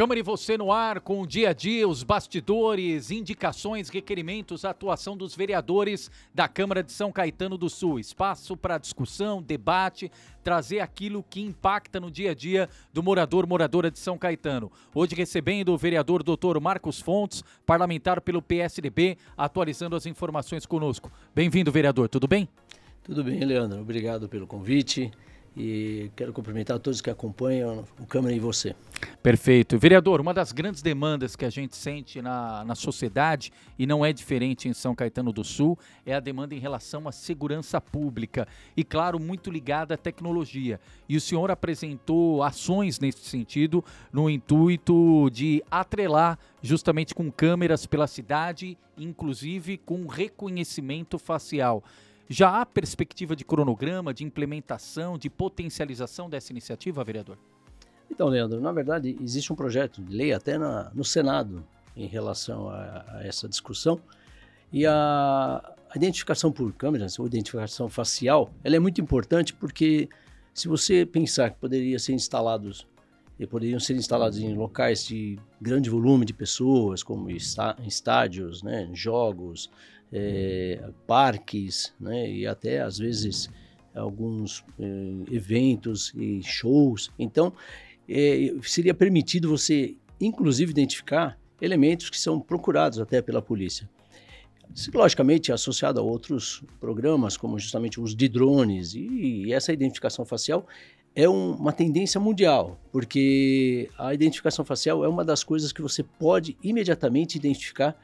Câmara e você no ar com o dia a dia, os bastidores, indicações, requerimentos, atuação dos vereadores da Câmara de São Caetano do Sul. Espaço para discussão, debate, trazer aquilo que impacta no dia a dia do morador, moradora de São Caetano. Hoje recebendo o vereador Dr. Marcos Fontes, parlamentar pelo PSDB, atualizando as informações conosco. Bem-vindo, vereador, tudo bem? Tudo bem, Leandro. Obrigado pelo convite e quero cumprimentar todos que acompanham o Câmara e você. Perfeito. Vereador, uma das grandes demandas que a gente sente na, na sociedade, e não é diferente em São Caetano do Sul, é a demanda em relação à segurança pública. E, claro, muito ligada à tecnologia. E o senhor apresentou ações nesse sentido, no intuito de atrelar justamente com câmeras pela cidade, inclusive com reconhecimento facial. Já há perspectiva de cronograma, de implementação, de potencialização dessa iniciativa, vereador? Então, Leandro, na verdade, existe um projeto de lei até na, no Senado em relação a, a essa discussão. E a, a, identificação por câmeras, ou identificação facial, ela é muito importante porque se você pensar que poderia ser instalados e poderiam ser instalados em locais de grande volume de pessoas, como estádios, né, jogos, é, parques, né, e até às vezes alguns é, eventos e shows. Então, é, seria permitido você, inclusive, identificar elementos que são procurados até pela polícia. Logicamente, associado a outros programas, como justamente os de drones, e, e essa identificação facial é um, uma tendência mundial, porque a identificação facial é uma das coisas que você pode imediatamente identificar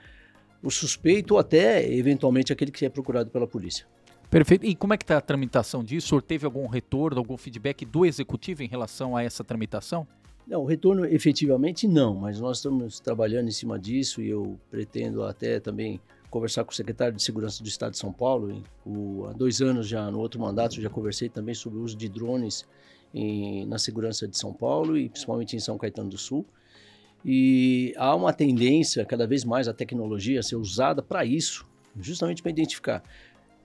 o suspeito ou até, eventualmente, aquele que é procurado pela polícia. Perfeito. E como é que está a tramitação disso? O senhor teve algum retorno, algum feedback do executivo em relação a essa tramitação? Não, o retorno efetivamente não, mas nós estamos trabalhando em cima disso e eu pretendo até também conversar com o secretário de Segurança do Estado de São Paulo. O, há dois anos já, no outro mandato, já conversei também sobre o uso de drones em, na segurança de São Paulo e principalmente em São Caetano do Sul. E há uma tendência cada vez mais a tecnologia a ser usada para isso, justamente para identificar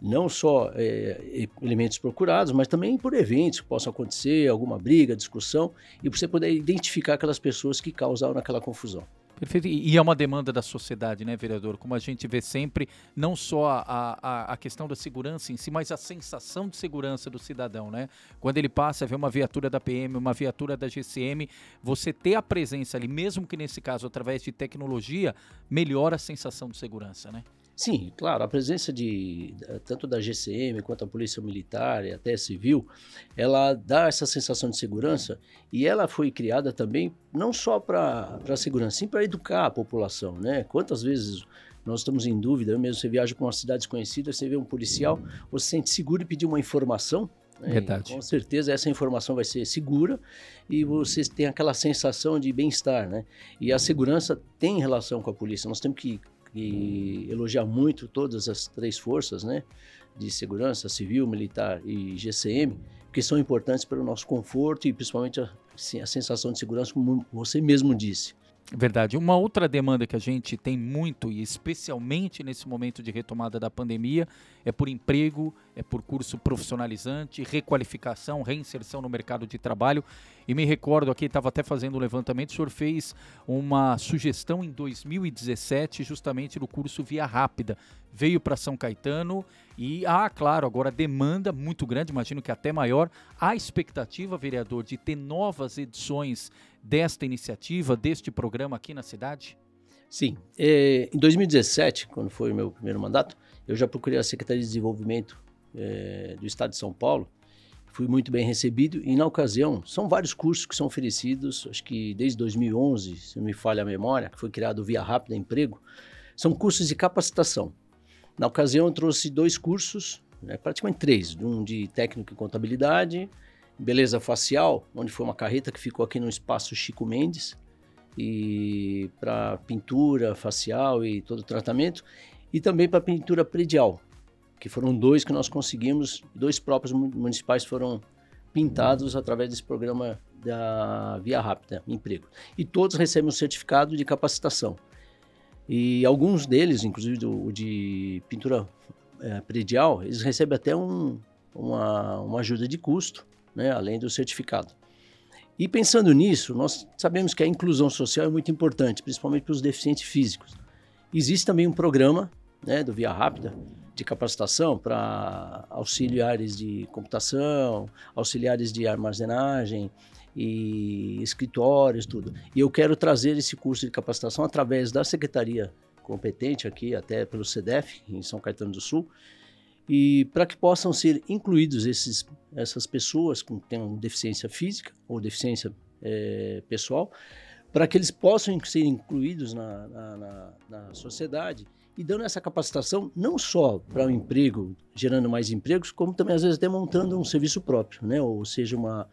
não só é, elementos procurados, mas também por eventos que possam acontecer, alguma briga, discussão, e você poder identificar aquelas pessoas que causaram aquela confusão. Perfeito. E é uma demanda da sociedade, né, vereador? Como a gente vê sempre, não só a, a, a, questão da segurança em si, mas a sensação de segurança do cidadão, né? Quando ele passa ver uma viatura da PM, uma viatura da GCM, você ter a presença ali, mesmo que nesse caso através de tecnologia, melhora a sensação de segurança, né? Sim, claro, a presença de tanto da GCM quanto a Polícia Militar e até Civil, ela dá essa sensação de segurança e ela foi criada também não só para a segurança, sim para educar a população, né? Quantas vezes nós estamos em dúvida, mesmo você viaja para uma cidade desconhecida, você vê um policial, você se sente seguro e pedir uma informação, né? Verdade. com certeza essa informação vai ser segura e você tem aquela sensação de bem-estar, né? E a segurança tem relação com a polícia. Nós temos que e elogiar muito todas as três forças, né, de segurança, civil, militar e GCM, que são importantes para o nosso conforto e principalmente a, a sensação de segurança, como você mesmo disse. Verdade. Uma outra demanda que a gente tem muito, e especialmente nesse momento de retomada da pandemia, é por emprego, é por curso profissionalizante, requalificação, reinserção no mercado de trabalho. E me recordo aqui, estava até fazendo um levantamento, o senhor fez uma sugestão em 2017, justamente no curso Via Rápida. Veio para São Caetano e, ah, claro, agora demanda muito grande, imagino que até maior. Há expectativa, vereador, de ter novas edições desta iniciativa, deste programa aqui na cidade? Sim. É, em 2017, quando foi o meu primeiro mandato, eu já procurei a Secretaria de Desenvolvimento é, do Estado de São Paulo. Fui muito bem recebido e, na ocasião, são vários cursos que são oferecidos, acho que desde 2011, se não me falha a memória, que foi criado Via Rápida Emprego, são cursos de capacitação. Na ocasião, eu trouxe dois cursos, né, praticamente três, um de técnico em contabilidade, beleza facial, onde foi uma carreta que ficou aqui no espaço Chico Mendes, e para pintura facial e todo o tratamento, e também para pintura predial, que foram dois que nós conseguimos, dois próprios municipais foram pintados através desse programa da Via Rápida Emprego. E todos recebem um certificado de capacitação. E alguns deles, inclusive o de pintura é, predial, eles recebem até um, uma, uma ajuda de custo, né, além do certificado. E pensando nisso, nós sabemos que a inclusão social é muito importante, principalmente para os deficientes físicos. Existe também um programa né, do Via Rápida de capacitação para auxiliares de computação, auxiliares de armazenagem e escritórios, tudo. E eu quero trazer esse curso de capacitação através da secretaria competente aqui, até pelo CDF, em São Caetano do Sul, e para que possam ser incluídos esses, essas pessoas que têm deficiência física ou deficiência é, pessoal, para que eles possam ser incluídos na, na, na, na sociedade e dando essa capacitação não só para o emprego, gerando mais empregos, como também às vezes até montando um serviço próprio, né? ou seja, uma,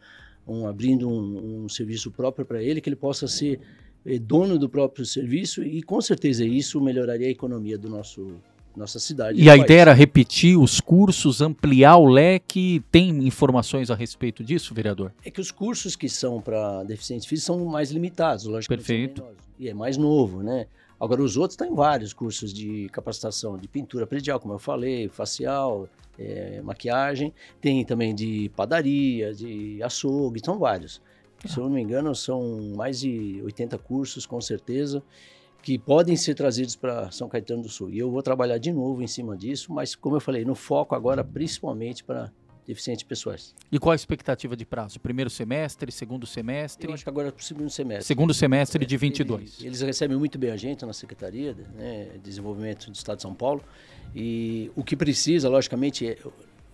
um, abrindo um, um serviço próprio para ele, que ele possa ser eh, dono do próprio serviço e com certeza isso melhoraria a economia do nosso nossa cidade. E a país. ideia era repetir os cursos, ampliar o leque. Tem informações a respeito disso, vereador? É que os cursos que são para deficientes físicos são mais limitados, logicamente. Perfeito. E é mais novo, né? Agora, os outros têm vários cursos de capacitação de pintura predial, como eu falei, facial, é, maquiagem. Tem também de padaria, de açougue, são vários. Se eu não me engano, são mais de 80 cursos, com certeza que podem ser trazidos para São Caetano do Sul. E eu vou trabalhar de novo em cima disso, mas como eu falei, no foco agora principalmente para deficientes pessoais. E qual a expectativa de prazo? Primeiro semestre, segundo semestre? Eu acho que agora é o segundo semestre. Segundo semestre de 22. Eles, eles recebem muito bem a gente na Secretaria né, de Desenvolvimento do Estado de São Paulo. E o que precisa, logicamente, é,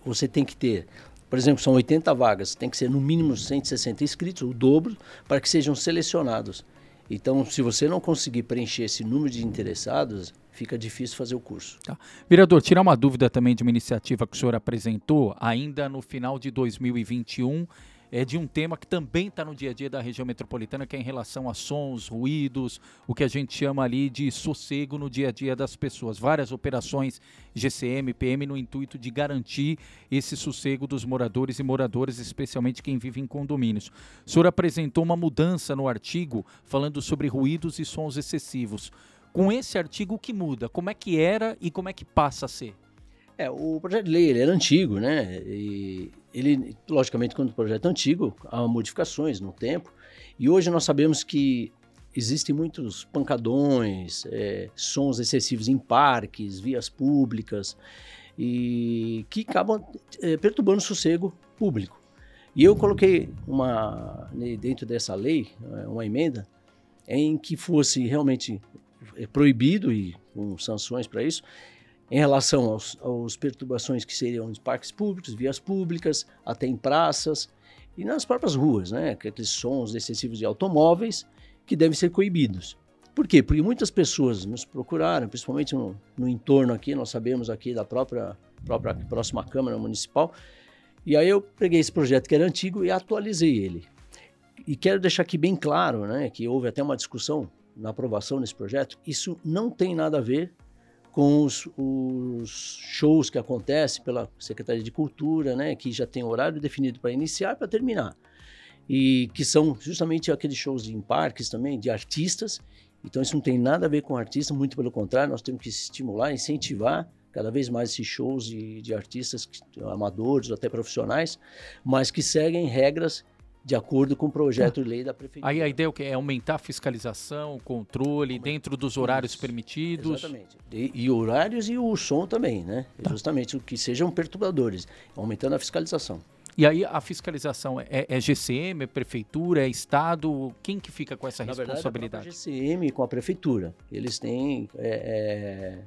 você tem que ter por exemplo, são 80 vagas, tem que ser no mínimo 160 inscritos, o dobro, para que sejam selecionados. Então, se você não conseguir preencher esse número de interessados, fica difícil fazer o curso. Tá. Vereador, tirar uma dúvida também de uma iniciativa que o senhor apresentou ainda no final de 2021 é de um tema que também está no dia a dia da região metropolitana, que é em relação a sons, ruídos, o que a gente chama ali de sossego no dia a dia das pessoas. Várias operações GCM, PM, no intuito de garantir esse sossego dos moradores e moradoras, especialmente quem vive em condomínios. O senhor apresentou uma mudança no artigo falando sobre ruídos e sons excessivos. Com esse artigo, o que muda? Como é que era e como é que passa a ser? É, o projeto de lei ele era antigo, né? E ele, logicamente, quando o projeto é antigo, há modificações no tempo. E hoje nós sabemos que existem muitos pancadões, é, sons excessivos em parques, vias públicas, e que acabam é, perturbando o sossego público. E eu coloquei uma dentro dessa lei é, uma emenda em que fosse realmente é, proibido e com sanções para isso em relação aos, aos perturbações que seriam de parques públicos, vias públicas, até em praças e nas próprias ruas, né? Aqueles sons excessivos de automóveis que devem ser coibidos. Por quê? Porque muitas pessoas nos procuraram, principalmente no, no entorno aqui, nós sabemos aqui da própria, própria próxima Câmara Municipal, e aí eu peguei esse projeto que era antigo e atualizei ele. E quero deixar aqui bem claro, né, que houve até uma discussão na aprovação desse projeto, isso não tem nada a ver com os, os, shows que acontecem pela Secretaria de Cultura, né, que já tem horário definido para iniciar e para terminar. E que são justamente aqueles shows em parques também, de artistas. Então isso não tem nada a ver com artista, muito pelo contrário, nós temos que estimular, incentivar cada vez mais esses shows de, de artistas amadores, até profissionais, mas que seguem regras de acordo com o projeto de lei da prefeitura. Aí a ideia é o quê? É aumentar a fiscalização, o controle dentro dos horários Isso, permitidos. Exatamente. E, e, horários e o som também, né? Tá. Justamente o que sejam perturbadores, aumentando a fiscalização. E aí a fiscalização é, é, GCM, é prefeitura, é estado? Quem que fica com essa Na responsabilidade? Verdade, é a GCM com a prefeitura. Eles têm é, é,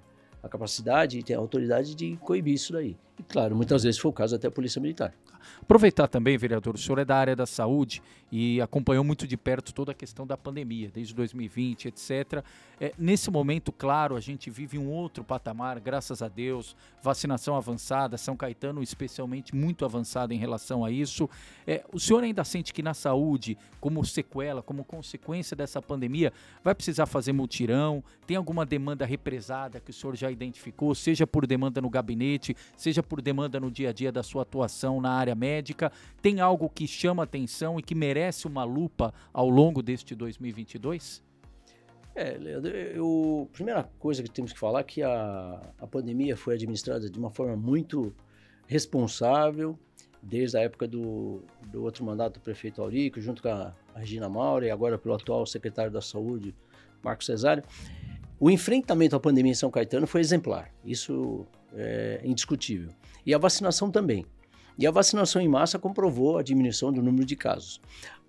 a capacidade e têm a autoridade de coibir isso daí. E claro, muitas vezes foi o caso até a Polícia Militar. Aproveitar também, vereador, o senhor é da área da saúde e acompanhou muito de perto toda a questão da pandemia, desde 2020, etc. É, nesse momento, claro, a gente vive um outro patamar, graças a Deus, vacinação avançada, São Caetano especialmente muito avançado em relação a isso. É, o senhor ainda sente que na saúde, como sequela, como consequência dessa pandemia, vai precisar fazer mutirão? Tem alguma demanda represada que o senhor já identificou, seja por demanda no gabinete, seja por demanda no dia a dia da sua atuação na área médica? Tem algo que chama atenção e que merece uma lupa ao longo deste 2022? É, Leandro, eu, a primeira coisa que temos que falar é que a, a pandemia foi administrada de uma forma muito responsável desde a época do, do outro mandato do prefeito Aurico, junto com a, a Regina Maura e agora pelo atual secretário da Saúde, Marcos Cesário, o enfrentamento à pandemia em São Caetano foi exemplar, isso é indiscutível. E a vacinação também. E a vacinação em massa comprovou a diminuição do número de casos.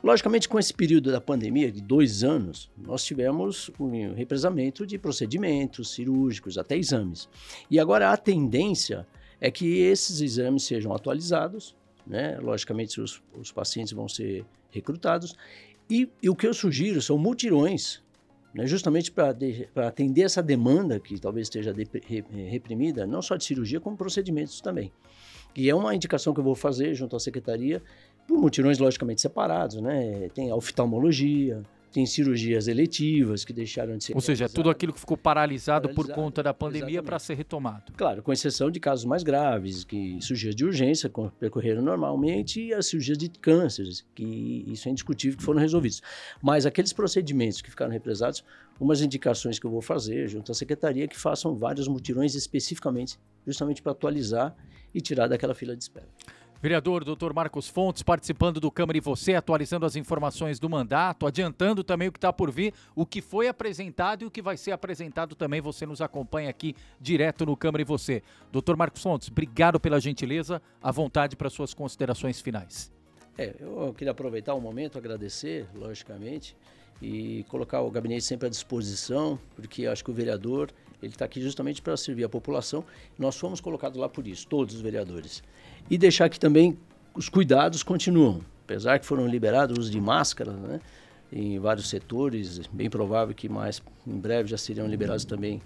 Logicamente, com esse período da pandemia de dois anos, nós tivemos um represamento de procedimentos cirúrgicos, até exames. E agora a tendência é que esses exames sejam atualizados, né? logicamente os, os pacientes vão ser recrutados, e, e o que eu sugiro são mutirões né, justamente para atender essa demanda que talvez esteja de, reprimida, não só de cirurgia, como procedimentos também. E é uma indicação que eu vou fazer junto à secretaria, por mutirões logicamente separados, né? Tem a oftalmologia, tem cirurgias eletivas que deixaram de ser. Ou seja, tudo aquilo que ficou paralisado, paralisado por conta da pandemia para ser retomado. Claro, com exceção de casos mais graves, que cirurgias de urgência percorreram normalmente e as cirurgias de cânceres, que isso é indiscutível que foram resolvidos. Mas aqueles procedimentos que ficaram represados, umas indicações que eu vou fazer junto à secretaria que façam vários mutirões especificamente, justamente para atualizar e tirar daquela fila de espera. Vereador Dr. Marcos Fontes participando do Câmara e Você, atualizando as informações do mandato, adiantando também o que está por vir, o que foi apresentado e o que vai ser apresentado também. Você nos acompanha aqui direto no Câmara e Você. Dr. Marcos Fontes, obrigado pela gentileza, à vontade para suas considerações finais. É, eu queria aproveitar o momento, agradecer, logicamente, e colocar o gabinete sempre à disposição, porque acho que o vereador ele está aqui justamente para servir a população. Nós fomos colocados lá por isso, todos os vereadores. E deixar que também os cuidados continuam. Apesar que foram liberados o uso de máscaras, né? Em vários setores, bem provável que mais em breve já seriam liberados também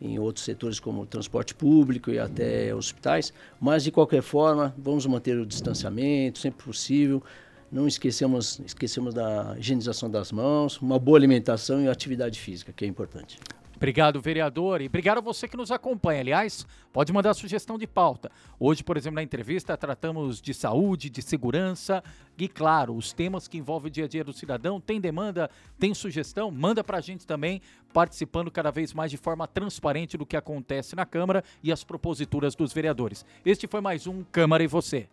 em outros setores como transporte público e até hospitais, mas de qualquer forma, vamos manter o distanciamento sempre possível. Não esquecemos, esquecemos da higienização das mãos, uma boa alimentação e atividade física, que é importante. Obrigado, vereador. E obrigado a você que nos acompanha. Aliás, pode mandar sugestão de pauta. Hoje, por exemplo, na entrevista, tratamos de saúde, de segurança e, claro, os temas que envolvem o dia a dia do cidadão. Tem demanda, tem sugestão? Manda para a gente também, participando cada vez mais de forma transparente do que acontece na Câmara e as proposituras dos vereadores. Este foi mais um Câmara e Você.